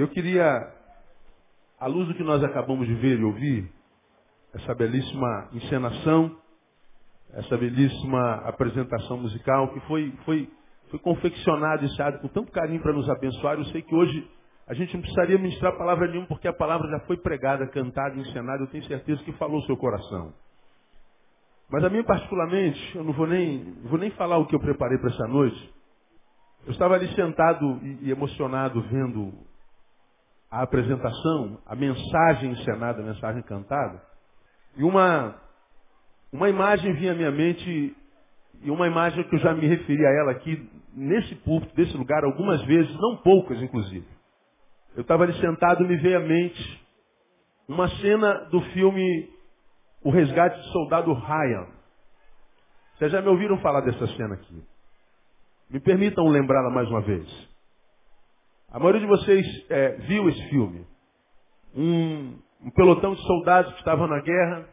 Eu queria, à luz do que nós acabamos de ver e ouvir, essa belíssima encenação, essa belíssima apresentação musical que foi, foi, foi confeccionada e ensaada com tanto carinho para nos abençoar. Eu sei que hoje a gente não precisaria ministrar palavra nenhuma porque a palavra já foi pregada, cantada, encenada. Eu tenho certeza que falou o seu coração. Mas a mim particularmente, eu não vou nem, vou nem falar o que eu preparei para essa noite. Eu estava ali sentado e emocionado vendo a apresentação, a mensagem encenada, a mensagem cantada. E uma, uma imagem vinha à minha mente, e uma imagem que eu já me referi a ela aqui, nesse púlpito, desse lugar, algumas vezes, não poucas inclusive. Eu estava ali sentado e me veio à mente uma cena do filme O Resgate do Soldado Ryan. Vocês já me ouviram falar dessa cena aqui. Me permitam lembrá-la mais uma vez. A maioria de vocês é, viu esse filme. Um, um pelotão de soldados que estavam na guerra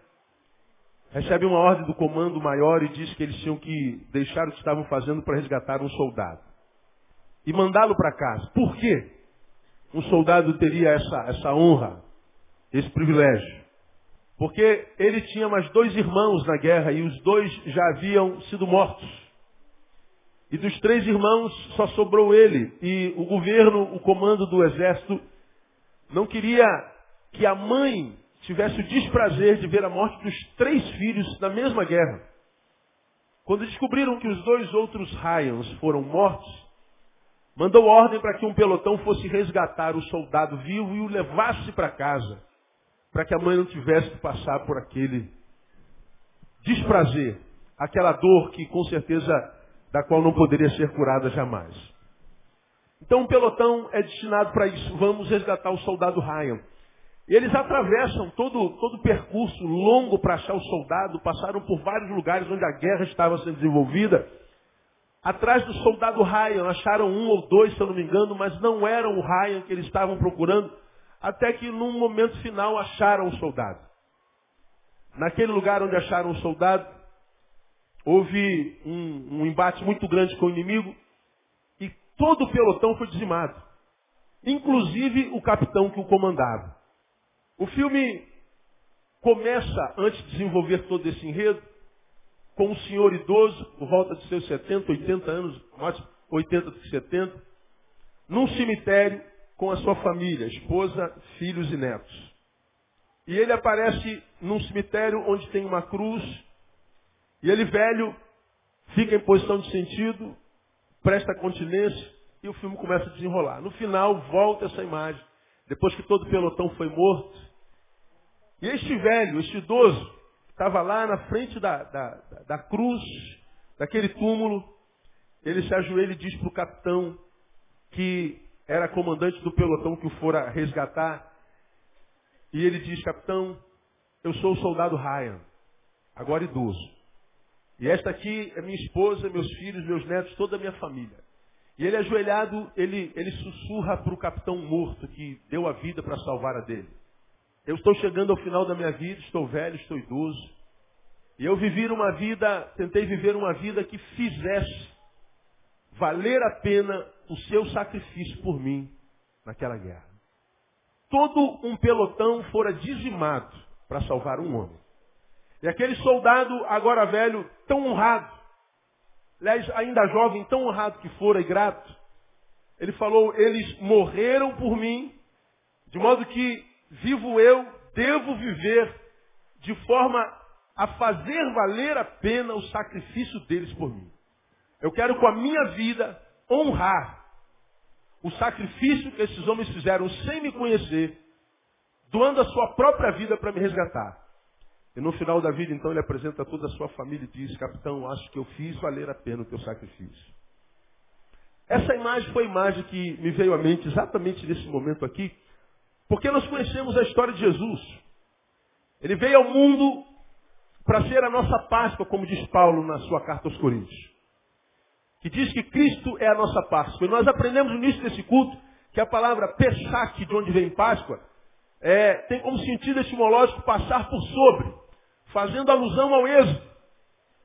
recebe uma ordem do comando maior e diz que eles tinham que deixar o que estavam fazendo para resgatar um soldado. E mandá-lo para casa. Por quê? Um soldado teria essa, essa honra, esse privilégio. Porque ele tinha mais dois irmãos na guerra e os dois já haviam sido mortos. E dos três irmãos só sobrou ele. E o governo, o comando do exército, não queria que a mãe tivesse o desprazer de ver a morte dos três filhos na mesma guerra. Quando descobriram que os dois outros Ryans foram mortos, mandou ordem para que um pelotão fosse resgatar o soldado vivo e o levasse para casa, para que a mãe não tivesse que passar por aquele desprazer, aquela dor que com certeza da qual não poderia ser curada jamais. Então um pelotão é destinado para isso. Vamos resgatar o soldado Ryan. E eles atravessam todo, todo o percurso longo para achar o soldado, passaram por vários lugares onde a guerra estava sendo desenvolvida. Atrás do soldado Ryan, acharam um ou dois, se eu não me engano, mas não eram o Ryan que eles estavam procurando, até que num momento final acharam o soldado. Naquele lugar onde acharam o soldado, houve um, um embate muito grande com o inimigo e todo o pelotão foi dizimado. Inclusive o capitão que o comandava. O filme começa, antes de desenvolver todo esse enredo, com um senhor idoso, por volta de seus 70, 80 anos, mais 80 do que 70, num cemitério com a sua família, esposa, filhos e netos. E ele aparece num cemitério onde tem uma cruz, e ele velho fica em posição de sentido, presta continência, e o filme começa a desenrolar. No final, volta essa imagem. Depois que todo o pelotão foi morto, e este velho, este idoso, estava lá na frente da, da, da cruz, daquele túmulo, ele se ajoelha e diz para o capitão, que era comandante do pelotão que o fora resgatar, e ele diz, capitão, eu sou o soldado Ryan, agora idoso. E esta aqui é minha esposa, meus filhos, meus netos, toda a minha família. E ele ajoelhado, ele, ele sussurra para o capitão morto que deu a vida para salvar a dele. Eu estou chegando ao final da minha vida, estou velho, estou idoso. E eu vivi uma vida, tentei viver uma vida que fizesse valer a pena o seu sacrifício por mim naquela guerra. Todo um pelotão fora dizimado para salvar um homem. E aquele soldado, agora velho, tão honrado, aliás, ainda jovem, tão honrado que fora e grato, ele falou, eles morreram por mim, de modo que vivo eu, devo viver de forma a fazer valer a pena o sacrifício deles por mim. Eu quero com a minha vida honrar o sacrifício que esses homens fizeram sem me conhecer, doando a sua própria vida para me resgatar. E no final da vida, então, ele apresenta toda a sua família e diz, capitão, acho que eu fiz valer a pena o teu sacrifício. Essa imagem foi a imagem que me veio à mente exatamente nesse momento aqui, porque nós conhecemos a história de Jesus. Ele veio ao mundo para ser a nossa Páscoa, como diz Paulo na sua carta aos Coríntios. Que diz que Cristo é a nossa Páscoa. E nós aprendemos no início desse culto que a palavra Pesach, de onde vem Páscoa, é, tem como sentido etimológico passar por sobre, fazendo alusão ao Êxodo.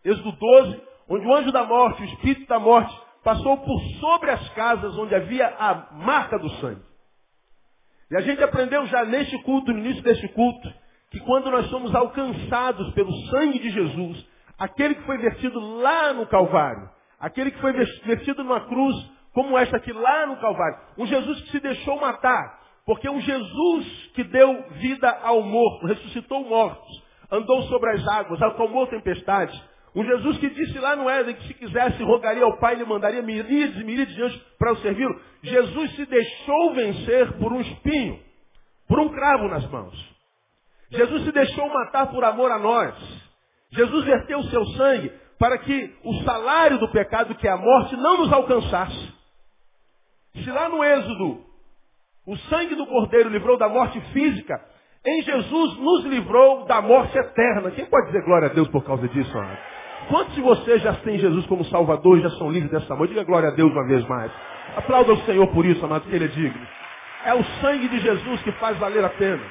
Êxodo 12, onde o anjo da morte, o espírito da morte, passou por sobre as casas onde havia a marca do sangue. E a gente aprendeu já neste culto, no início deste culto, que quando nós somos alcançados pelo sangue de Jesus, aquele que foi vertido lá no Calvário, aquele que foi vertido numa cruz como esta aqui lá no Calvário, um Jesus que se deixou matar, porque um Jesus que deu vida ao morto, ressuscitou mortos, andou sobre as águas, acalmou tempestades, um Jesus que disse lá no Éden que se quisesse rogaria ao Pai, ele mandaria miríades e miríades de anjos para o servi-lo. Jesus se deixou vencer por um espinho, por um cravo nas mãos. Jesus se deixou matar por amor a nós. Jesus verteu o seu sangue para que o salário do pecado, que é a morte, não nos alcançasse. Se lá no Êxodo o sangue do Cordeiro livrou da morte física, em Jesus nos livrou da morte eterna. Quem pode dizer glória a Deus por causa disso, amado? Quantos de vocês já têm Jesus como Salvador e já são livres dessa morte? Diga glória a Deus uma vez mais. Aplauda o Senhor por isso, amado, que Ele é digno. É o sangue de Jesus que faz valer a pena.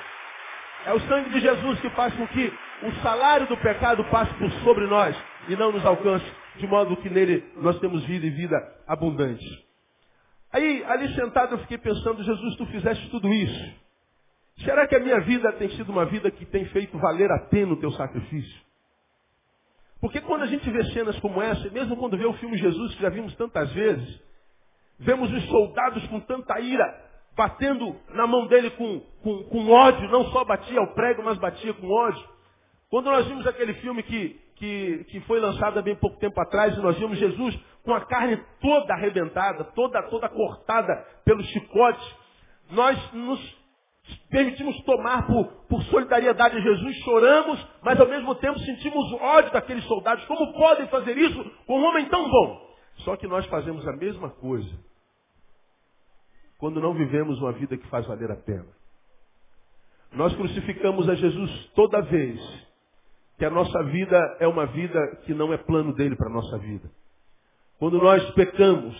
É o sangue de Jesus que faz com que o salário do pecado passe por sobre nós e não nos alcance, de modo que nele nós temos vida e vida abundante. Aí, ali sentado, eu fiquei pensando, Jesus, tu fizeste tudo isso. Será que a minha vida tem sido uma vida que tem feito valer a pena o teu sacrifício? Porque quando a gente vê cenas como essa, mesmo quando vê o filme Jesus, que já vimos tantas vezes, vemos os soldados com tanta ira, batendo na mão dele com, com, com ódio, não só batia ao prego, mas batia com ódio. Quando nós vimos aquele filme que, que, que foi lançado há bem pouco tempo atrás, e nós vimos Jesus com a carne toda arrebentada, toda, toda cortada pelos chicotes, nós nos permitimos tomar por, por solidariedade a Jesus, choramos, mas ao mesmo tempo sentimos ódio daqueles soldados. Como podem fazer isso com um homem tão bom? Só que nós fazemos a mesma coisa quando não vivemos uma vida que faz valer a pena. Nós crucificamos a Jesus toda vez que a nossa vida é uma vida que não é plano dele para a nossa vida. Quando nós pecamos,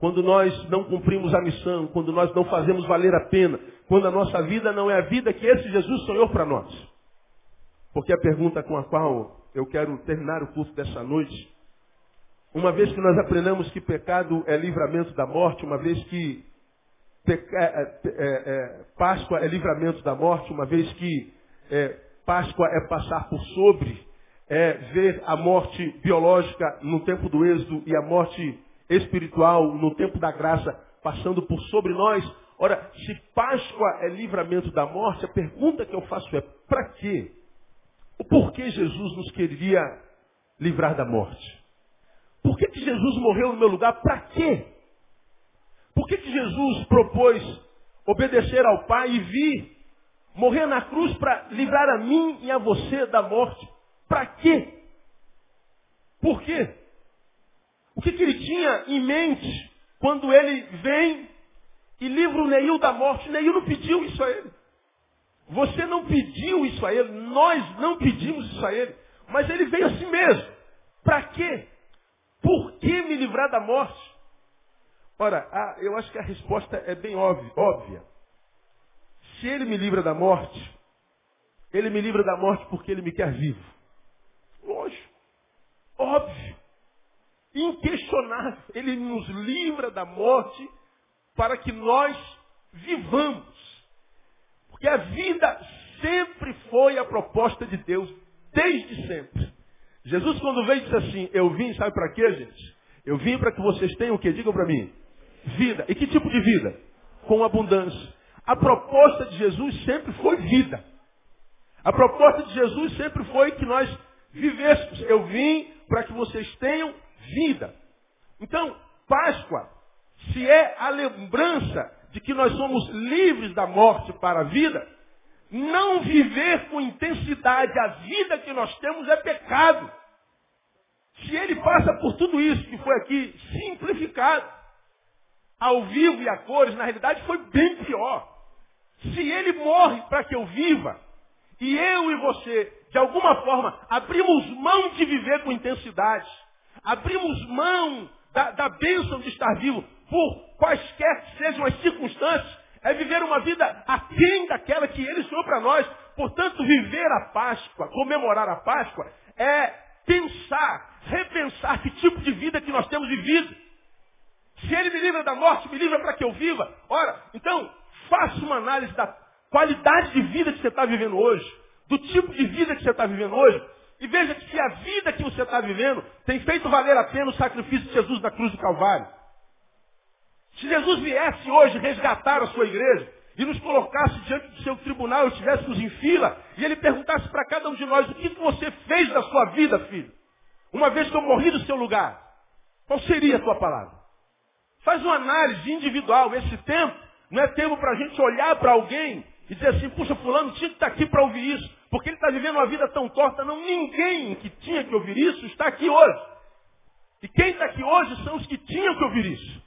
quando nós não cumprimos a missão, quando nós não fazemos valer a pena, quando a nossa vida não é a vida que esse Jesus sonhou para nós. Porque a pergunta com a qual eu quero terminar o curso dessa noite, uma vez que nós aprendemos que pecado é livramento da morte, uma vez que peca, é, é, é, Páscoa é livramento da morte, uma vez que é, Páscoa é passar por sobre, é ver a morte biológica no tempo do êxodo e a morte espiritual no tempo da graça passando por sobre nós. Ora, se Páscoa é livramento da morte, a pergunta que eu faço é: para quê? O porquê Jesus nos queria livrar da morte? Por que, que Jesus morreu no meu lugar? Para quê? Por que, que Jesus propôs obedecer ao Pai e vir morrer na cruz para livrar a mim e a você da morte? Para quê? Por quê? O que, que ele tinha em mente quando ele vem e livra o Neil da morte? Neil não pediu isso a ele. Você não pediu isso a ele, nós não pedimos isso a ele. Mas ele veio assim mesmo. Para quê? Por que me livrar da morte? Ora, a, eu acho que a resposta é bem óbvia, óbvia. Se ele me livra da morte, ele me livra da morte porque ele me quer vivo. Lógico. Óbvio inquestionável. Ele nos livra da morte para que nós vivamos. Porque a vida sempre foi a proposta de Deus, desde sempre. Jesus, quando veio, disse assim: Eu vim, sabe para quê, gente? Eu vim para que vocês tenham o quê? Digam para mim. Vida. E que tipo de vida? Com abundância. A proposta de Jesus sempre foi vida. A proposta de Jesus sempre foi que nós vivêssemos. Eu vim para que vocês tenham vida. Então, Páscoa, se é a lembrança de que nós somos livres da morte para a vida, não viver com intensidade a vida que nós temos é pecado. Se ele passa por tudo isso que foi aqui simplificado, ao vivo e a cores, na realidade foi bem pior. Se ele morre para que eu viva, e eu e você, de alguma forma, abrimos mão de viver com intensidade, abrimos mão da, da bênção de estar vivo, por quaisquer que sejam as circunstâncias, é viver uma vida aquém daquela que Ele sonhou para nós. Portanto, viver a Páscoa, comemorar a Páscoa, é pensar, repensar que tipo de vida que nós temos vivido. Se ele me livra da morte, me livra para que eu viva. Ora, então, faça uma análise da qualidade de vida que você está vivendo hoje, do tipo de vida que você está vivendo hoje, e veja que se a vida que você está vivendo tem feito valer a pena o sacrifício de Jesus na cruz do Calvário. Se Jesus viesse hoje resgatar a sua igreja e nos colocasse diante do seu tribunal e estivéssemos em fila, e ele perguntasse para cada um de nós o que você fez da sua vida, filho, uma vez que eu morri no seu lugar, qual seria a tua palavra? Faz uma análise individual. Esse tempo não é tempo para a gente olhar para alguém e dizer assim, puxa, fulano tinha que estar aqui para ouvir isso, porque ele está vivendo uma vida tão torta. Não, ninguém que tinha que ouvir isso está aqui hoje. E quem está aqui hoje são os que tinham que ouvir isso.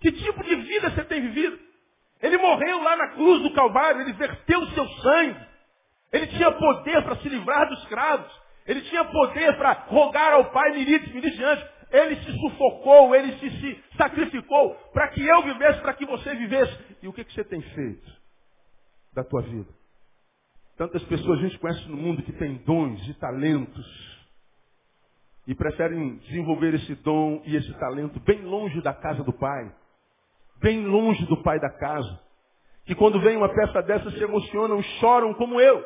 Que tipo de vida você tem vivido? Ele morreu lá na cruz do Calvário, ele verteu o seu sangue. Ele tinha poder para se livrar dos escravos. Ele tinha poder para rogar ao Pai Mirites anjos. Ele se sufocou, ele se, se sacrificou para que eu vivesse, para que você vivesse. E o que, que você tem feito da tua vida? Tantas pessoas a gente conhece no mundo que tem dons e talentos e preferem desenvolver esse dom e esse talento bem longe da casa do pai, bem longe do pai da casa, que quando vem uma peça dessa se emocionam, choram como eu.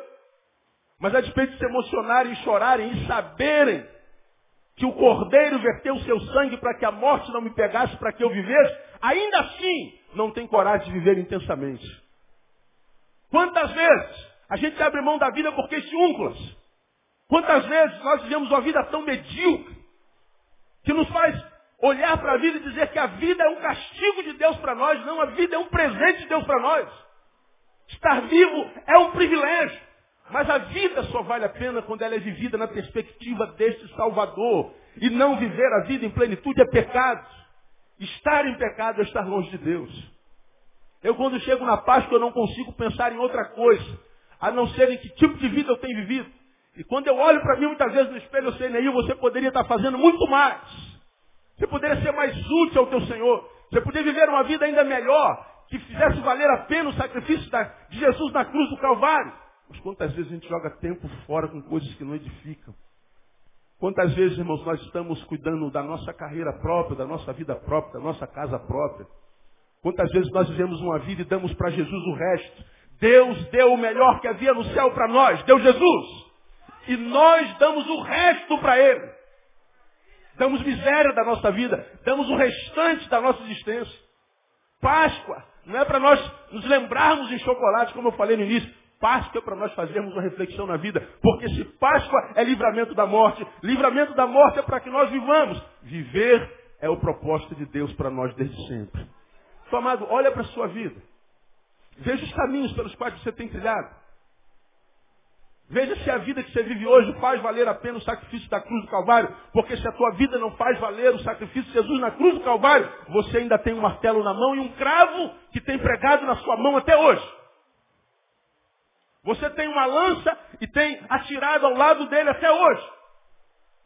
Mas a despeito de se emocionarem e chorarem e saberem que o cordeiro verteu seu sangue para que a morte não me pegasse, para que eu vivesse, ainda assim não tem coragem de viver intensamente. Quantas vezes a gente abre mão da vida por questiúnculas? Quantas vezes nós vivemos uma vida tão medíocre que nos faz olhar para a vida e dizer que a vida é um castigo de Deus para nós, não, a vida é um presente de Deus para nós. Estar vivo é um privilégio. Mas a vida só vale a pena quando ela é vivida na perspectiva deste Salvador. E não viver a vida em plenitude é pecado. Estar em pecado é estar longe de Deus. Eu quando chego na Páscoa eu não consigo pensar em outra coisa, a não ser em que tipo de vida eu tenho vivido. E quando eu olho para mim muitas vezes no espelho, eu sei, Neil, você poderia estar fazendo muito mais. Você poderia ser mais útil ao teu Senhor. Você poderia viver uma vida ainda melhor, que fizesse valer a pena o sacrifício de Jesus na cruz do Calvário. Mas quantas vezes a gente joga tempo fora com coisas que não edificam? Quantas vezes, irmãos, nós estamos cuidando da nossa carreira própria, da nossa vida própria, da nossa casa própria? Quantas vezes nós vivemos uma vida e damos para Jesus o resto? Deus deu o melhor que havia no céu para nós, deu Jesus. E nós damos o resto para Ele. Damos miséria da nossa vida, damos o restante da nossa existência. Páscoa, não é para nós nos lembrarmos em chocolate, como eu falei no início. Páscoa é para nós fazermos uma reflexão na vida. Porque se Páscoa é livramento da morte, livramento da morte é para que nós vivamos. Viver é o propósito de Deus para nós desde sempre. Então, amado, olha para a sua vida. Veja os caminhos pelos quais você tem trilhado. Veja se a vida que você vive hoje faz valer a pena o sacrifício da cruz do Calvário. Porque se a tua vida não faz valer o sacrifício de Jesus na cruz do Calvário, você ainda tem um martelo na mão e um cravo que tem pregado na sua mão até hoje. Você tem uma lança e tem atirado ao lado dele até hoje.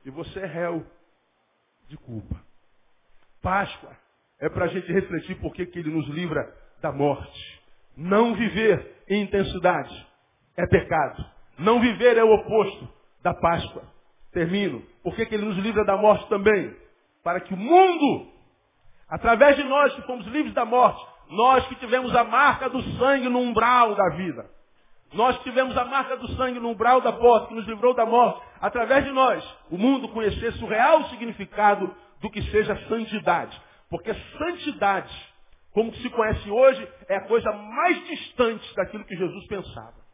E você é réu de culpa. Páscoa é para a gente refletir por que ele nos livra da morte. Não viver em intensidade é pecado. Não viver é o oposto da Páscoa. Termino. Por que ele nos livra da morte também? Para que o mundo, através de nós que fomos livres da morte, nós que tivemos a marca do sangue no umbral da vida, nós tivemos a marca do sangue no umbral da porta, que nos livrou da morte. Através de nós, o mundo conhecesse o real significado do que seja santidade. Porque santidade, como se conhece hoje, é a coisa mais distante daquilo que Jesus pensava.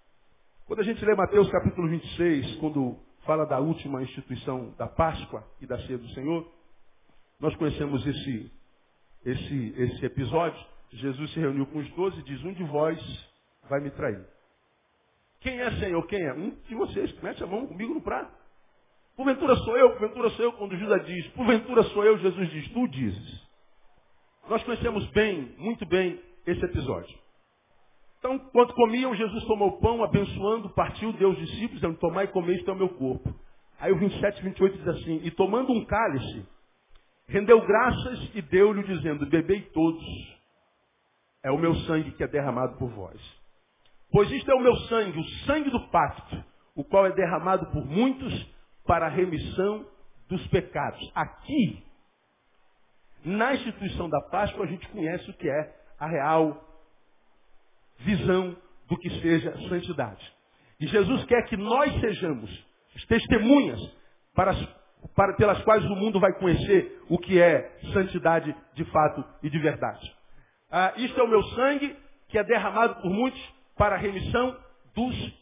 Quando a gente lê Mateus capítulo 26, quando fala da última instituição da Páscoa e da ceia do Senhor, nós conhecemos esse, esse, esse episódio. Jesus se reuniu com os doze e diz, um de vós vai me trair. Quem é Senhor? Quem é? Um de vocês. Mete a mão comigo no prato. Porventura sou eu, porventura sou eu, quando Judas diz, porventura sou eu, Jesus diz, tu dizes. Nós conhecemos bem, muito bem, esse episódio. Então, quando comiam, Jesus tomou o pão, abençoando, partiu, deu aos discípulos, dizendo, tomai e comei, isto é o meu corpo. Aí o 27, 28 diz assim, e tomando um cálice, rendeu graças e deu-lhe, dizendo, bebei todos, é o meu sangue que é derramado por vós. Pois isto é o meu sangue, o sangue do pacto, o qual é derramado por muitos para a remissão dos pecados. Aqui, Na instituição da Páscoa, a gente conhece o que é a real visão do que seja santidade. E Jesus quer que nós sejamos as testemunhas para, para, pelas quais o mundo vai conhecer o que é santidade de fato e de verdade. Ah, isto é o meu sangue que é derramado por muitos para a remissão dos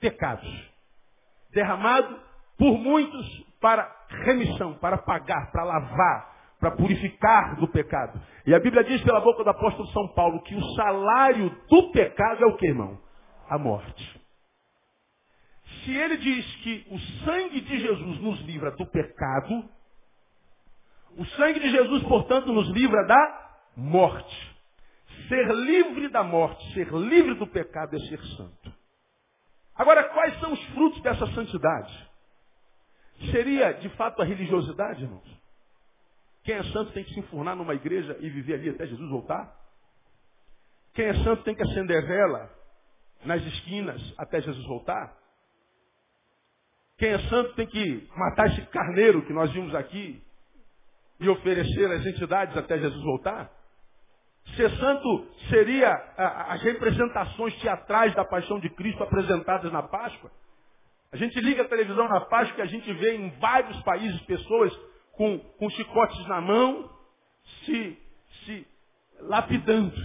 pecados. Derramado por muitos para remissão, para pagar, para lavar, para purificar do pecado. E a Bíblia diz pela boca do apóstolo São Paulo que o salário do pecado é o que, irmão? A morte. Se ele diz que o sangue de Jesus nos livra do pecado, o sangue de Jesus, portanto, nos livra da morte. Ser livre da morte, ser livre do pecado é ser santo. Agora, quais são os frutos dessa santidade? Seria, de fato, a religiosidade, irmãos? Quem é santo tem que se enfurnar numa igreja e viver ali até Jesus voltar? Quem é santo tem que acender vela nas esquinas até Jesus voltar? Quem é santo tem que matar esse carneiro que nós vimos aqui e oferecer às entidades até Jesus voltar? Ser santo seria as representações teatrais da paixão de Cristo apresentadas na Páscoa? A gente liga a televisão na Páscoa e a gente vê em vários países pessoas com, com chicotes na mão, se, se lapidando,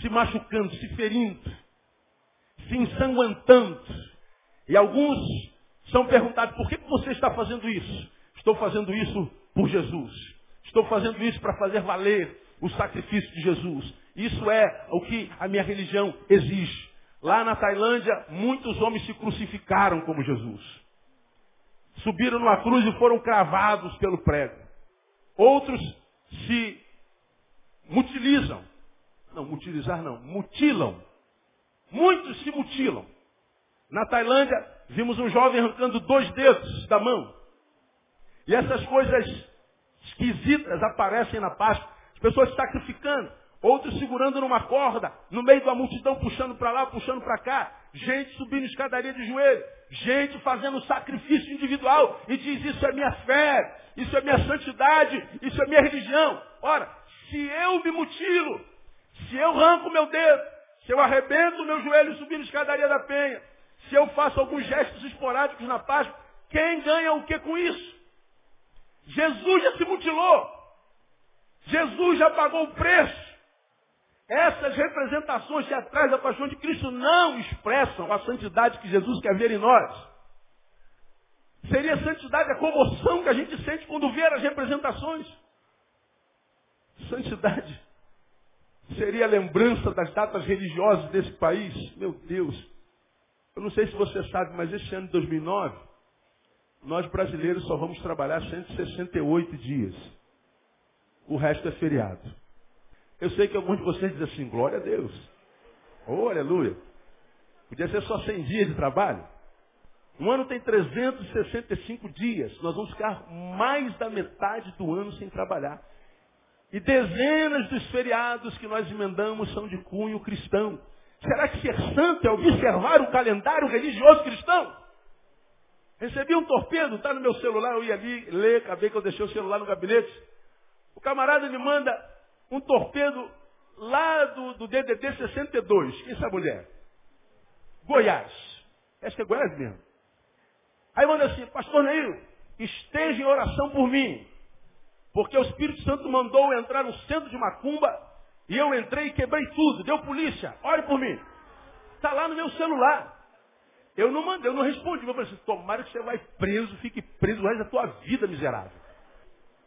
se machucando, se ferindo, se ensanguentando. E alguns são perguntados, por que você está fazendo isso? Estou fazendo isso por Jesus. Estou fazendo isso para fazer valer o sacrifício de Jesus. Isso é o que a minha religião exige. Lá na Tailândia, muitos homens se crucificaram como Jesus subiram numa cruz e foram cravados pelo prego. Outros se mutilizam. Não, mutilizar não, mutilam. Muitos se mutilam. Na Tailândia, vimos um jovem arrancando dois dedos da mão. E essas coisas esquisitas aparecem na Páscoa. As pessoas sacrificando, outros segurando numa corda, no meio da multidão, puxando para lá, puxando para cá. Gente subindo escadaria de joelho gente fazendo sacrifício individual e diz isso é minha fé, isso é minha santidade, isso é minha religião. Ora, se eu me mutilo, se eu arranco meu dedo, se eu arrebento meu joelho subindo escadaria da penha, se eu faço alguns gestos esporádicos na Páscoa, quem ganha o que com isso? Jesus já se mutilou. Jesus já pagou o preço. Essas representações que atrás da paixão de Cristo não expressam a santidade que Jesus quer ver em nós. Seria santidade a comoção que a gente sente quando vê as representações. Santidade seria a lembrança das datas religiosas desse país. Meu Deus. Eu não sei se você sabe, mas esse ano de 2009, nós brasileiros só vamos trabalhar 168 dias. O resto é feriado. Eu sei que alguns de vocês dizem assim, glória a Deus. Oh, aleluia. Podia ser só 100 dias de trabalho. Um ano tem 365 dias. Nós vamos ficar mais da metade do ano sem trabalhar. E dezenas dos feriados que nós emendamos são de cunho cristão. Será que ser santo é observar o calendário religioso cristão? Recebi um torpedo, está no meu celular, eu ia ali ler, acabei que eu deixei o celular no gabinete. O camarada me manda um torpedo lá do, do DDD 62. Quem é essa mulher? Goiás. Acho que é Goiás mesmo. Aí manda assim, pastor Neil, esteja em oração por mim. Porque o Espírito Santo mandou eu entrar no centro de Macumba e eu entrei e quebrei tudo. Deu polícia, ore por mim. Está lá no meu celular. Eu não mandei, eu não respondi. Eu falei assim, tomara que você vai preso, fique preso o resto da tua vida, miserável.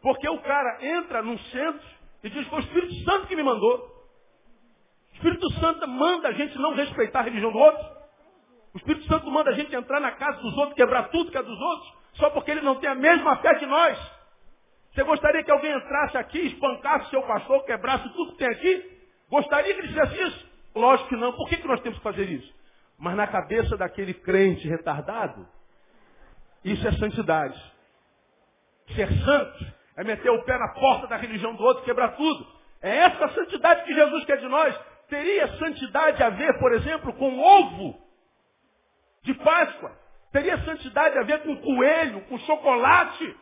Porque o cara entra num centro e diz, foi o Espírito Santo que me mandou. O Espírito Santo manda a gente não respeitar a religião do outro. O Espírito Santo manda a gente entrar na casa dos outros, quebrar tudo que é dos outros, só porque ele não tem a mesma fé que nós. Você gostaria que alguém entrasse aqui, espancasse seu pastor, quebrasse tudo que tem aqui? Gostaria que ele fizesse isso? Lógico que não. Por que, que nós temos que fazer isso? Mas na cabeça daquele crente retardado, isso é santidade. Ser santo é meter o pé na porta da religião do outro, quebrar tudo. É essa santidade que Jesus quer de nós. Teria santidade a ver, por exemplo, com ovo de Páscoa? Teria santidade a ver com coelho, com chocolate?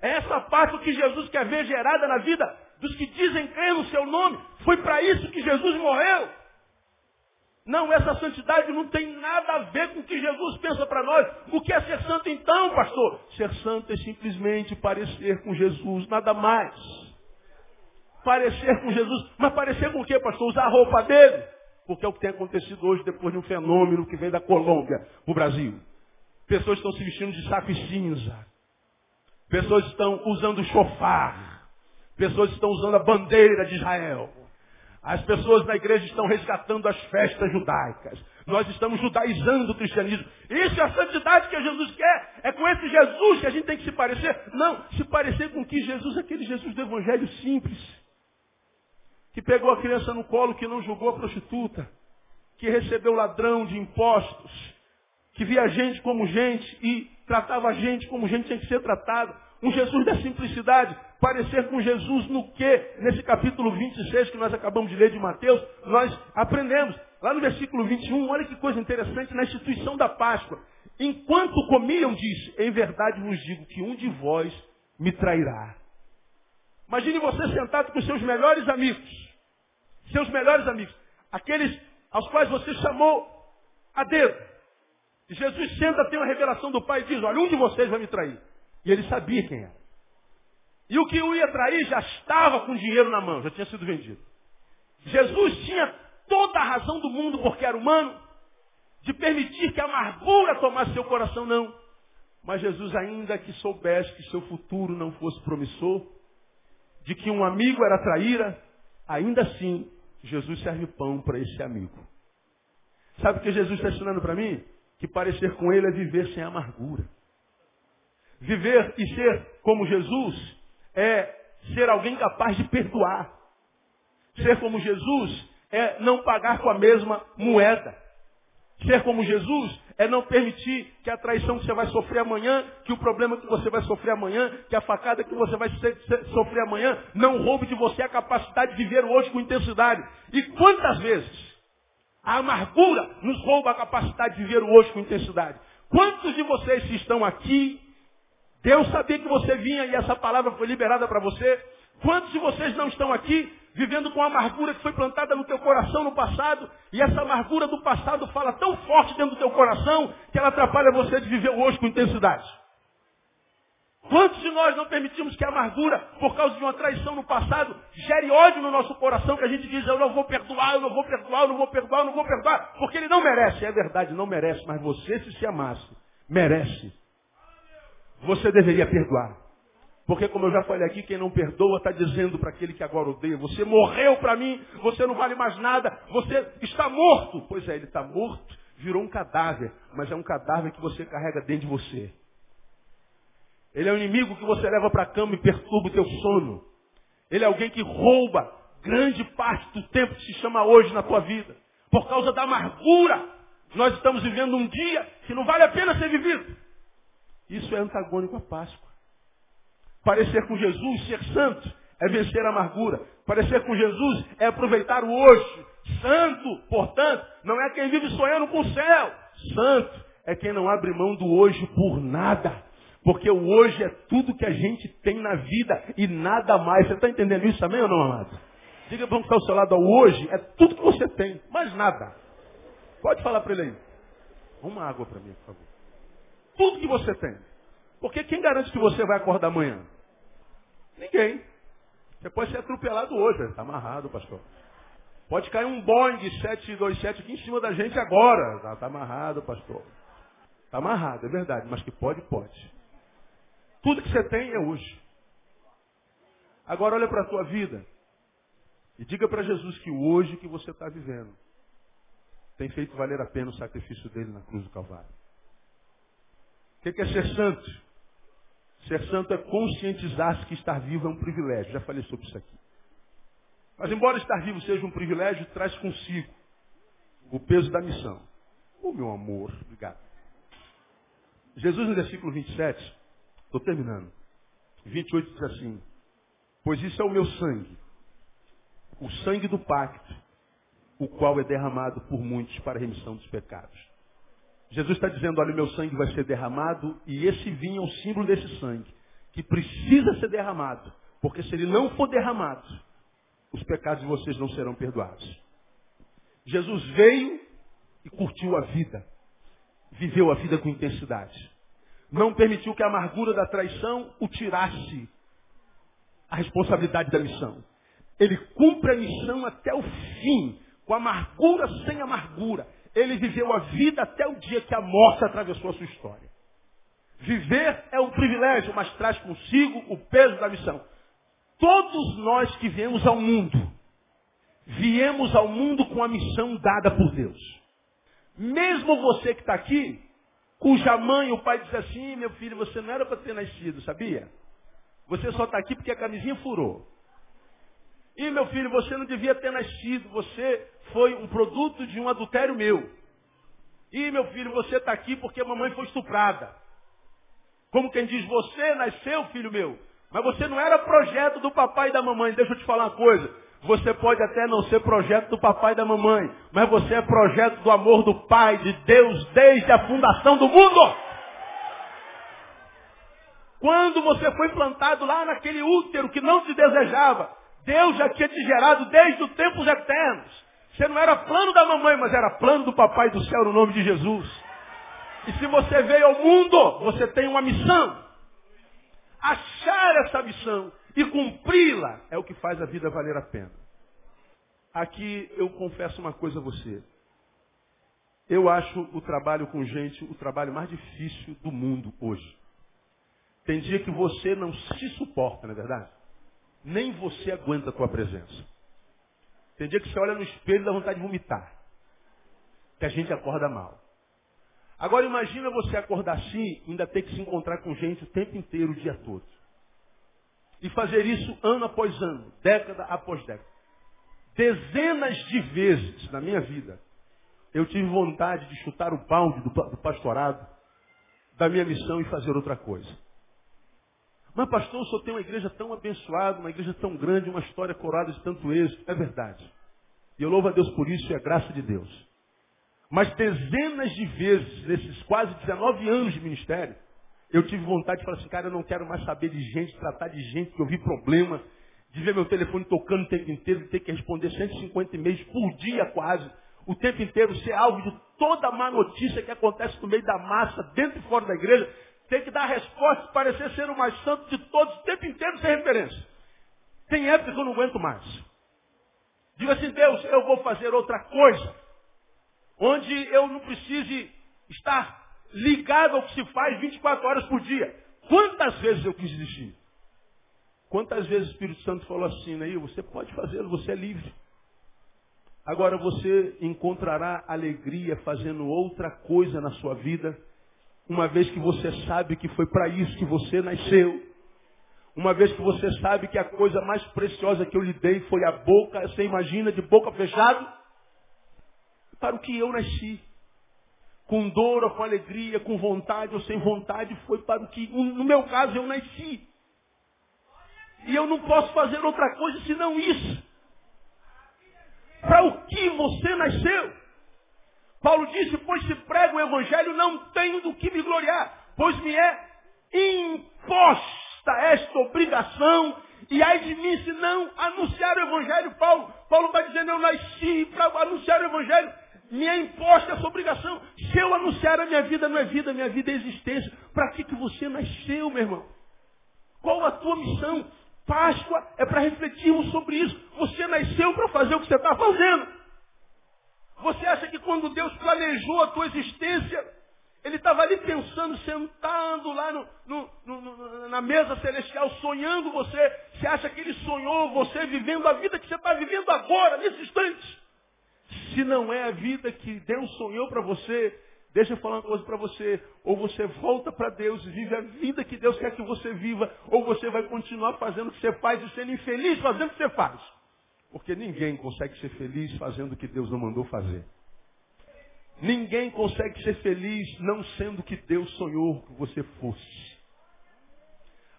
É essa Páscoa que Jesus quer ver gerada na vida dos que dizem crer no seu nome. Foi para isso que Jesus morreu. Não, essa santidade não tem nada a ver com o que Jesus pensa para nós. O que é ser santo então, pastor? Ser santo é simplesmente parecer com Jesus, nada mais. Parecer com Jesus. Mas parecer com o quê, pastor? Usar a roupa dele? Porque é o que tem acontecido hoje depois de um fenômeno que vem da Colômbia para o Brasil. Pessoas estão se vestindo de saco e cinza. Pessoas estão usando chofar. Pessoas estão usando a bandeira de Israel. As pessoas na igreja estão resgatando as festas judaicas. Nós estamos judaizando o cristianismo. Isso é a santidade que Jesus quer. É com esse Jesus que a gente tem que se parecer. Não, se parecer com que Jesus, aquele Jesus do Evangelho simples. Que pegou a criança no colo, que não julgou a prostituta. Que recebeu ladrão de impostos. Que via gente como gente e tratava a gente como gente tinha que ser tratado. Um Jesus da simplicidade. Parecer com Jesus no que? Nesse capítulo 26 que nós acabamos de ler de Mateus, nós aprendemos. Lá no versículo 21, olha que coisa interessante, na instituição da Páscoa. Enquanto comiam, disse, em verdade vos digo que um de vós me trairá. Imagine você sentado com seus melhores amigos. Seus melhores amigos. Aqueles aos quais você chamou a dedo. Jesus senta, tem uma revelação do Pai e diz, olha, um de vocês vai me trair. E ele sabia quem era. E o que o ia trair já estava com dinheiro na mão, já tinha sido vendido. Jesus tinha toda a razão do mundo, porque era humano, de permitir que a amargura tomasse seu coração, não. Mas Jesus, ainda que soubesse que seu futuro não fosse promissor, de que um amigo era traíra, ainda assim, Jesus serve pão para esse amigo. Sabe o que Jesus está ensinando para mim? Que parecer com ele é viver sem amargura. Viver e ser como Jesus é ser alguém capaz de perdoar. Ser como Jesus é não pagar com a mesma moeda. Ser como Jesus é não permitir que a traição que você vai sofrer amanhã, que o problema que você vai sofrer amanhã, que a facada que você vai sofrer amanhã, não roube de você a capacidade de viver hoje com intensidade. E quantas vezes a amargura nos rouba a capacidade de viver hoje com intensidade? Quantos de vocês que estão aqui Deus sabia que você vinha e essa palavra foi liberada para você. Quantos de vocês não estão aqui vivendo com a amargura que foi plantada no teu coração no passado e essa amargura do passado fala tão forte dentro do teu coração que ela atrapalha você de viver hoje com intensidade? Quantos de nós não permitimos que a amargura, por causa de uma traição no passado, gere ódio no nosso coração, que a gente diz, eu não vou perdoar, eu não vou perdoar, eu não vou perdoar, eu não vou perdoar, porque ele não merece. É verdade, não merece, mas você, se se amasse, merece você deveria perdoar. Porque, como eu já falei aqui, quem não perdoa está dizendo para aquele que agora odeia: Você morreu para mim, você não vale mais nada, você está morto. Pois é, ele está morto, virou um cadáver, mas é um cadáver que você carrega dentro de você. Ele é um inimigo que você leva para a cama e perturba o teu sono. Ele é alguém que rouba grande parte do tempo que se chama hoje na tua vida. Por causa da amargura, nós estamos vivendo um dia que não vale a pena ser vivido. Isso é antagônico à Páscoa. Parecer com Jesus, ser santo, é vencer a amargura. Parecer com Jesus é aproveitar o hoje. Santo, portanto, não é quem vive sonhando com o céu. Santo é quem não abre mão do hoje por nada. Porque o hoje é tudo que a gente tem na vida e nada mais. Você está entendendo isso também ou não, amado? Diga para o está ao seu lado, hoje é tudo que você tem, mais nada. Pode falar para ele aí. Uma água para mim, por favor tudo que você tem. Porque quem garante que você vai acordar amanhã? Ninguém. Você pode ser atropelado hoje, está amarrado, pastor. Pode cair um Boeing 727 aqui em cima da gente agora. Está tá amarrado, pastor. Está amarrado, é verdade, mas que pode, pode. Tudo que você tem é hoje. Agora olha para a tua vida e diga para Jesus que hoje que você está vivendo tem feito valer a pena o sacrifício dele na cruz do Calvário. O que é ser santo? Ser santo é conscientizar-se que estar vivo é um privilégio. Já falei sobre isso aqui. Mas embora estar vivo seja um privilégio, traz consigo o peso da missão. Oh, meu amor, obrigado. Jesus no versículo 27, estou terminando. 28 diz assim, pois isso é o meu sangue, o sangue do pacto, o qual é derramado por muitos para a remissão dos pecados. Jesus está dizendo, olha, o meu sangue vai ser derramado e esse vinho é o símbolo desse sangue, que precisa ser derramado. Porque se ele não for derramado, os pecados de vocês não serão perdoados. Jesus veio e curtiu a vida. Viveu a vida com intensidade. Não permitiu que a amargura da traição o tirasse a responsabilidade da missão. Ele cumpre a missão até o fim, com amargura sem amargura. Ele viveu a vida até o dia que a morte atravessou a sua história. Viver é um privilégio, mas traz consigo o peso da missão. Todos nós que viemos ao mundo, viemos ao mundo com a missão dada por Deus. Mesmo você que está aqui, cuja mãe, o pai diz assim, meu filho, você não era para ter nascido, sabia? Você só está aqui porque a camisinha furou. E meu filho, você não devia ter nascido, você foi um produto de um adultério meu. E meu filho, você está aqui porque a mamãe foi estuprada. Como quem diz, você nasceu, filho meu, mas você não era projeto do papai e da mamãe. Deixa eu te falar uma coisa. Você pode até não ser projeto do papai e da mamãe, mas você é projeto do amor do Pai, de Deus, desde a fundação do mundo. Quando você foi plantado lá naquele útero que não te desejava, Deus já tinha te gerado desde os tempos eternos. Você não era plano da mamãe, mas era plano do papai do céu no nome de Jesus. E se você veio ao mundo, você tem uma missão. Achar essa missão e cumpri-la é o que faz a vida valer a pena. Aqui eu confesso uma coisa a você. Eu acho o trabalho com gente o trabalho mais difícil do mundo hoje. Tem dia que você não se suporta, não é verdade? Nem você aguenta a tua presença. Tem dia que você olha no espelho e dá vontade de vomitar. Que a gente acorda mal. Agora imagina você acordar assim e ainda ter que se encontrar com gente o tempo inteiro, o dia todo. E fazer isso ano após ano, década após década. Dezenas de vezes na minha vida, eu tive vontade de chutar o balde do, do pastorado, da minha missão e fazer outra coisa. Mas pastor, eu só tenho uma igreja tão abençoada, uma igreja tão grande, uma história corada de tanto êxito. É verdade. E eu louvo a Deus por isso e é graça de Deus. Mas dezenas de vezes, nesses quase 19 anos de ministério, eu tive vontade de falar assim, cara, eu não quero mais saber de gente, tratar de gente, que eu vi problema, de ver meu telefone tocando o tempo inteiro, de ter que responder 150 e-mails por dia quase, o tempo inteiro ser alvo de toda má notícia que acontece no meio da massa, dentro e fora da igreja, ter que dar resposta, parecer ser o mais santo de todos, o tempo inteiro sem referência. Tem época que eu não aguento mais. Diga assim, Deus, eu vou fazer outra coisa onde eu não precise estar ligado ao que se faz 24 horas por dia. Quantas vezes eu quis desistir? Quantas vezes o Espírito Santo falou assim, né? Você pode fazê-lo, você é livre. Agora você encontrará alegria fazendo outra coisa na sua vida, uma vez que você sabe que foi para isso que você nasceu. Uma vez que você sabe que a coisa mais preciosa que eu lhe dei foi a boca, você imagina, de boca fechada? para o que eu nasci. Com dor ou com alegria, com vontade ou sem vontade, foi para o que, no meu caso, eu nasci. E eu não posso fazer outra coisa senão isso. Para o que você nasceu? Paulo disse, pois se prego o evangelho, não tenho do que me gloriar, pois me é imposta esta obrigação, e ai de mim se não anunciar o evangelho. Paulo, Paulo está dizendo, eu nasci para anunciar o evangelho me é imposta essa obrigação. Se eu anunciar a minha vida, não é vida, minha vida é existência. Para que, que você nasceu, meu irmão? Qual a tua missão? Páscoa é para refletirmos sobre isso. Você nasceu para fazer o que você está fazendo. Você acha que quando Deus planejou a tua existência, Ele estava ali pensando, sentando lá no, no, no, na mesa celestial, sonhando você. Você acha que Ele sonhou você vivendo a vida que você está vivendo agora, nesse instante? Se não é a vida que Deus sonhou para você, deixa eu falar uma coisa para você. Ou você volta para Deus e vive a vida que Deus quer que você viva, ou você vai continuar fazendo o que você faz e sendo infeliz fazendo o que você faz. Porque ninguém consegue ser feliz fazendo o que Deus não mandou fazer. Ninguém consegue ser feliz não sendo o que Deus sonhou que você fosse.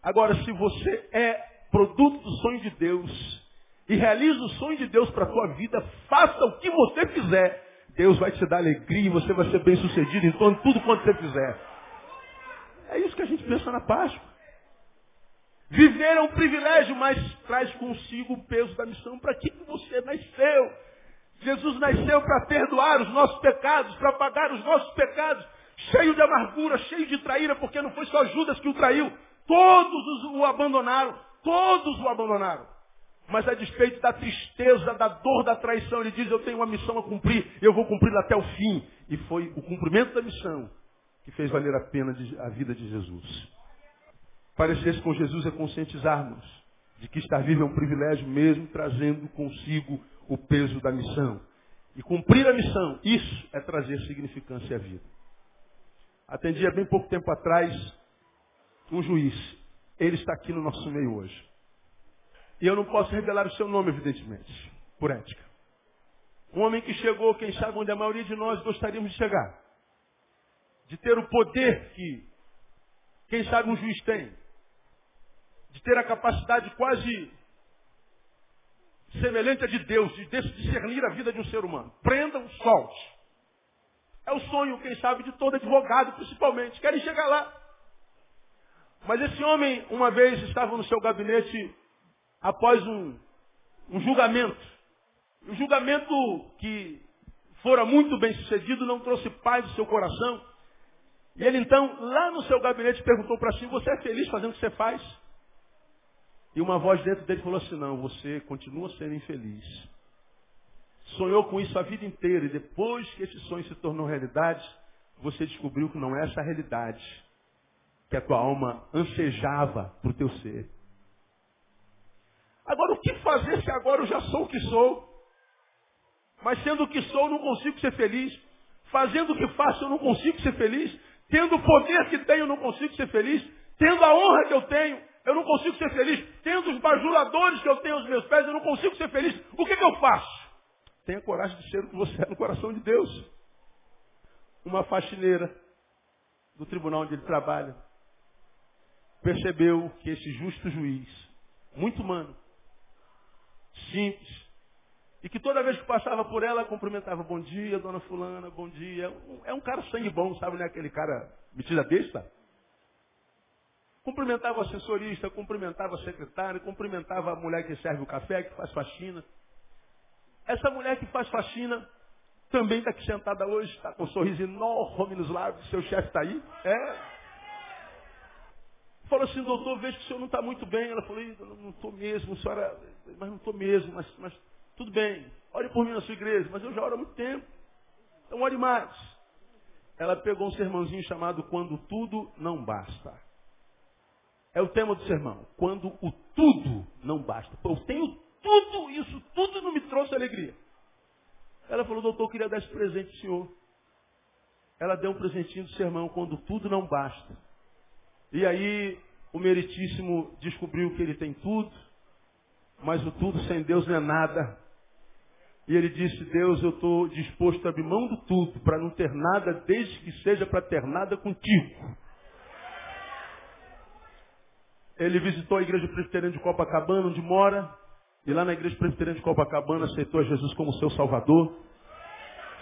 Agora, se você é produto do sonho de Deus, e realiza o sonho de Deus para a tua vida, faça o que você fizer, Deus vai te dar alegria e você vai ser bem sucedido em tudo quanto você fizer. É isso que a gente pensa na Páscoa. Viver é um privilégio, mas traz consigo o peso da missão. Para que você nasceu? Jesus nasceu para perdoar os nossos pecados, para pagar os nossos pecados, cheio de amargura, cheio de traíra, porque não foi só Judas que o traiu. Todos o abandonaram. Todos o abandonaram. Mas a despeito da tristeza, da dor, da traição, ele diz, eu tenho uma missão a cumprir, eu vou cumpri-la até o fim. E foi o cumprimento da missão que fez valer a pena a vida de Jesus. Parecer-se com Jesus é conscientizarmos de que estar vivo é um privilégio mesmo, trazendo consigo o peso da missão. E cumprir a missão, isso é trazer significância à vida. Atendi há bem pouco tempo atrás um juiz. Ele está aqui no nosso meio hoje. E eu não posso revelar o seu nome, evidentemente, por ética. Um homem que chegou, quem sabe onde a maioria de nós gostaríamos de chegar. De ter o poder que, quem sabe, um juiz tem. De ter a capacidade quase semelhante a de Deus, de discernir a vida de um ser humano. Prendam, solte. É o sonho, quem sabe, de todo advogado, principalmente. Querem chegar lá. Mas esse homem, uma vez, estava no seu gabinete após um, um julgamento. Um julgamento que fora muito bem sucedido, não trouxe paz no seu coração. E ele então, lá no seu gabinete, perguntou para si, você é feliz fazendo o que você faz? E uma voz dentro dele falou assim, não, você continua sendo infeliz. Sonhou com isso a vida inteira e depois que esse sonho se tornou realidade, você descobriu que não é essa a realidade que a tua alma ansejava para o teu ser. Agora, o que fazer se agora eu já sou o que sou? Mas sendo o que sou, eu não consigo ser feliz. Fazendo o que faço, eu não consigo ser feliz. Tendo o poder que tenho, eu não consigo ser feliz. Tendo a honra que eu tenho, eu não consigo ser feliz. Tendo os bajuladores que eu tenho aos meus pés, eu não consigo ser feliz. O que, que eu faço? Tenha coragem de ser o que você é no coração de Deus. Uma faxineira do tribunal onde ele trabalha percebeu que esse justo juiz, muito humano, simples. E que toda vez que passava por ela, cumprimentava, bom dia, dona fulana, bom dia. É um cara sangue bom, sabe, né? Aquele cara metida besta. Cumprimentava o assessorista, cumprimentava a secretária, cumprimentava a mulher que serve o café, que faz faxina. Essa mulher que faz faxina também está aqui sentada hoje, está com um sorriso enorme nos lábios, seu chefe está aí. É. Falou assim, doutor, vejo que o senhor não está muito bem. Ela falou, não estou mesmo, senhora, mas não estou mesmo, mas, mas tudo bem. Ore por mim na sua igreja, mas eu já oro há muito tempo. Então ore mais. Ela pegou um sermãozinho chamado Quando Tudo Não Basta. É o tema do sermão. Quando o tudo não basta. Eu tenho tudo, isso tudo não me trouxe alegria. Ela falou, doutor, eu queria dar esse presente ao senhor. Ela deu um presentinho do sermão, quando tudo não basta. E aí o meritíssimo descobriu que ele tem tudo, mas o tudo sem Deus não é nada. E ele disse, Deus, eu estou disposto a abrir mão do tudo para não ter nada, desde que seja para ter nada contigo. Ele visitou a igreja presbiteriana de Copacabana, onde mora, e lá na igreja presbiteriana de Copacabana aceitou a Jesus como seu Salvador.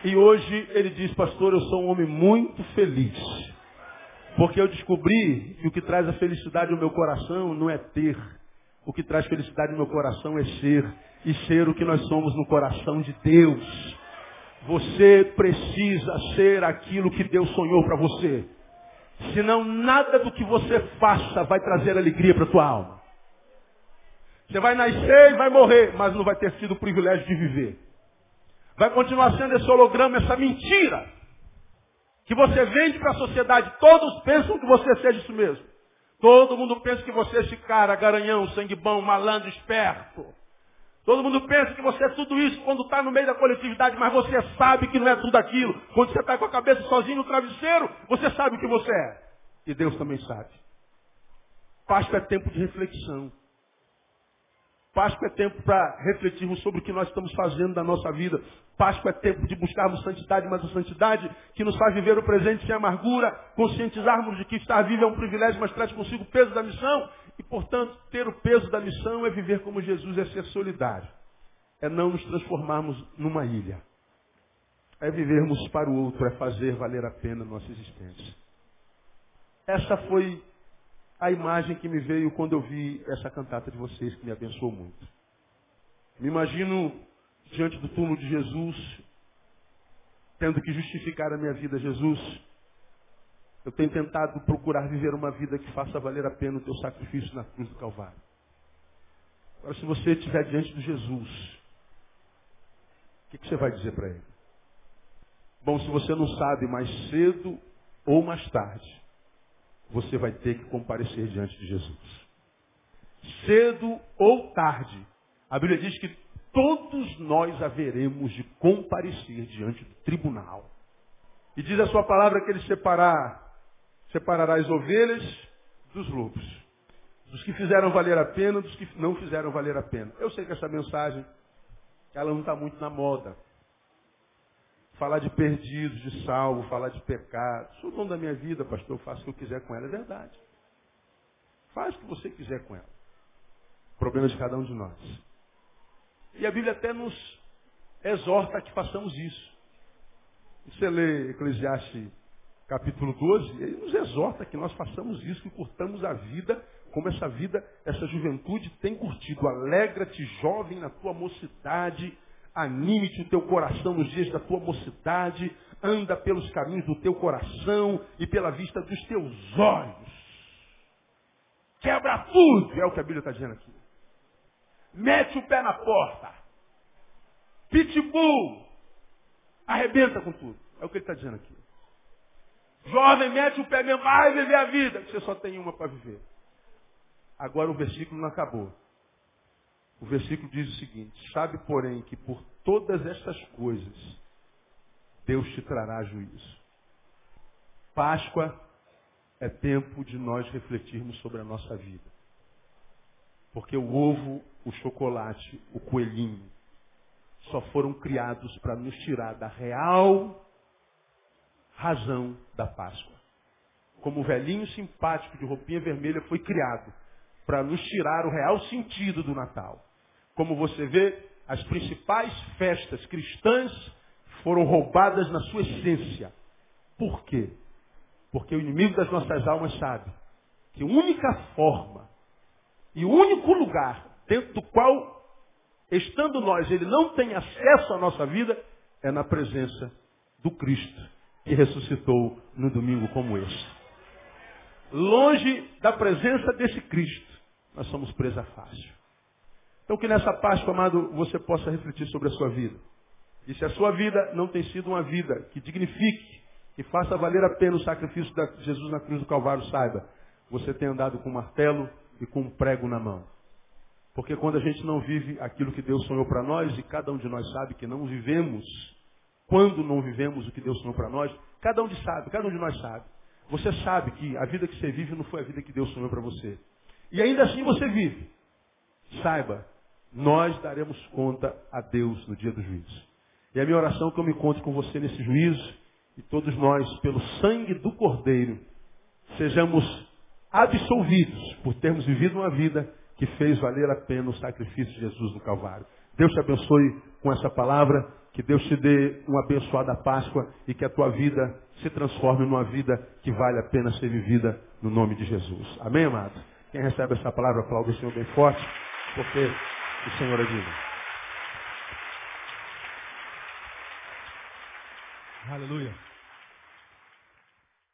E hoje ele diz, pastor, eu sou um homem muito feliz. Porque eu descobri que o que traz a felicidade ao meu coração não é ter. O que traz felicidade ao meu coração é ser. E ser o que nós somos no coração de Deus. Você precisa ser aquilo que Deus sonhou para você. Senão nada do que você faça vai trazer alegria para a tua alma. Você vai nascer e vai morrer, mas não vai ter sido o privilégio de viver. Vai continuar sendo esse holograma, essa mentira que você vende para a sociedade. Todos pensam que você seja isso mesmo. Todo mundo pensa que você é esse cara, garanhão, sangue bom, malandro, esperto. Todo mundo pensa que você é tudo isso quando está no meio da coletividade, mas você sabe que não é tudo aquilo. Quando você está com a cabeça sozinho no travesseiro, você sabe o que você é. E Deus também sabe. Páscoa é tempo de reflexão. Páscoa é tempo para refletirmos sobre o que nós estamos fazendo da nossa vida. Páscoa é tempo de buscarmos santidade, mas a santidade que nos faz viver o presente sem amargura, conscientizarmos de que estar vivo é um privilégio, mas traz consigo o peso da missão. E, portanto, ter o peso da missão é viver como Jesus, é ser solidário. É não nos transformarmos numa ilha. É vivermos para o outro, é fazer valer a pena a nossa existência. Essa foi a imagem que me veio quando eu vi essa cantata de vocês, que me abençoou muito. Me imagino diante do túmulo de Jesus, tendo que justificar a minha vida, Jesus. Eu tenho tentado procurar viver uma vida que faça valer a pena o teu sacrifício na cruz do Calvário. Agora, se você estiver diante de Jesus, o que, que você vai dizer para ele? Bom, se você não sabe, mais cedo ou mais tarde, você vai ter que comparecer diante de Jesus. Cedo ou tarde, a Bíblia diz que todos nós haveremos de comparecer diante do tribunal. E diz a sua palavra que ele separar, separará as ovelhas dos lobos. Dos que fizeram valer a pena, dos que não fizeram valer a pena. Eu sei que essa mensagem, ela não está muito na moda. Falar de perdidos, de salvo, falar de pecado. Sou dono da minha vida, pastor, eu faço o que eu quiser com ela. É verdade. Faz o que você quiser com ela. Problema de cada um de nós. E a Bíblia até nos exorta a que façamos isso. Você lê Eclesiastes capítulo 12, ele nos exorta que nós façamos isso, que curtamos a vida, como essa vida, essa juventude tem curtido. Alegra-te, jovem, na tua mocidade, anime-te o teu coração nos dias da tua mocidade, anda pelos caminhos do teu coração e pela vista dos teus olhos. Quebra tudo, é o que a Bíblia está dizendo aqui. Mete o pé na porta. Pitbull. Arrebenta com tudo. É o que ele está dizendo aqui. Jovem, mete o pé mesmo. Vai viver a vida. Você só tem uma para viver. Agora o versículo não acabou. O versículo diz o seguinte: Sabe, porém, que por todas estas coisas Deus te trará juízo. Páscoa é tempo de nós refletirmos sobre a nossa vida. Porque o ovo, o chocolate, o coelhinho, só foram criados para nos tirar da real razão da Páscoa. Como o velhinho simpático de roupinha vermelha foi criado para nos tirar o real sentido do Natal. Como você vê, as principais festas cristãs foram roubadas na sua essência. Por quê? Porque o inimigo das nossas almas sabe que a única forma e o único lugar dentro do qual, estando nós, ele não tem acesso à nossa vida, é na presença do Cristo, que ressuscitou no domingo como este. Longe da presença desse Cristo, nós somos presa fácil. Então que nessa Páscoa, amado, você possa refletir sobre a sua vida. E se a sua vida não tem sido uma vida que dignifique, que faça valer a pena o sacrifício de Jesus na cruz do Calvário, saiba, você tem andado com martelo, e com um prego na mão. Porque quando a gente não vive aquilo que Deus sonhou para nós, e cada um de nós sabe que não vivemos, quando não vivemos o que Deus sonhou para nós, cada um de sabe, cada um de nós sabe. Você sabe que a vida que você vive não foi a vida que Deus sonhou para você. E ainda assim você vive. Saiba, nós daremos conta a Deus no dia do juízo. E a minha oração é que eu me encontre com você nesse juízo, e todos nós, pelo sangue do Cordeiro, sejamos absolvidos por termos vivido uma vida que fez valer a pena o sacrifício de Jesus no Calvário. Deus te abençoe com essa palavra, que Deus te dê uma abençoada Páscoa e que a tua vida se transforme numa vida que vale a pena ser vivida no nome de Jesus. Amém, amado? Quem recebe essa palavra, aplaude o Senhor bem forte, porque o Senhor é digno. Aleluia.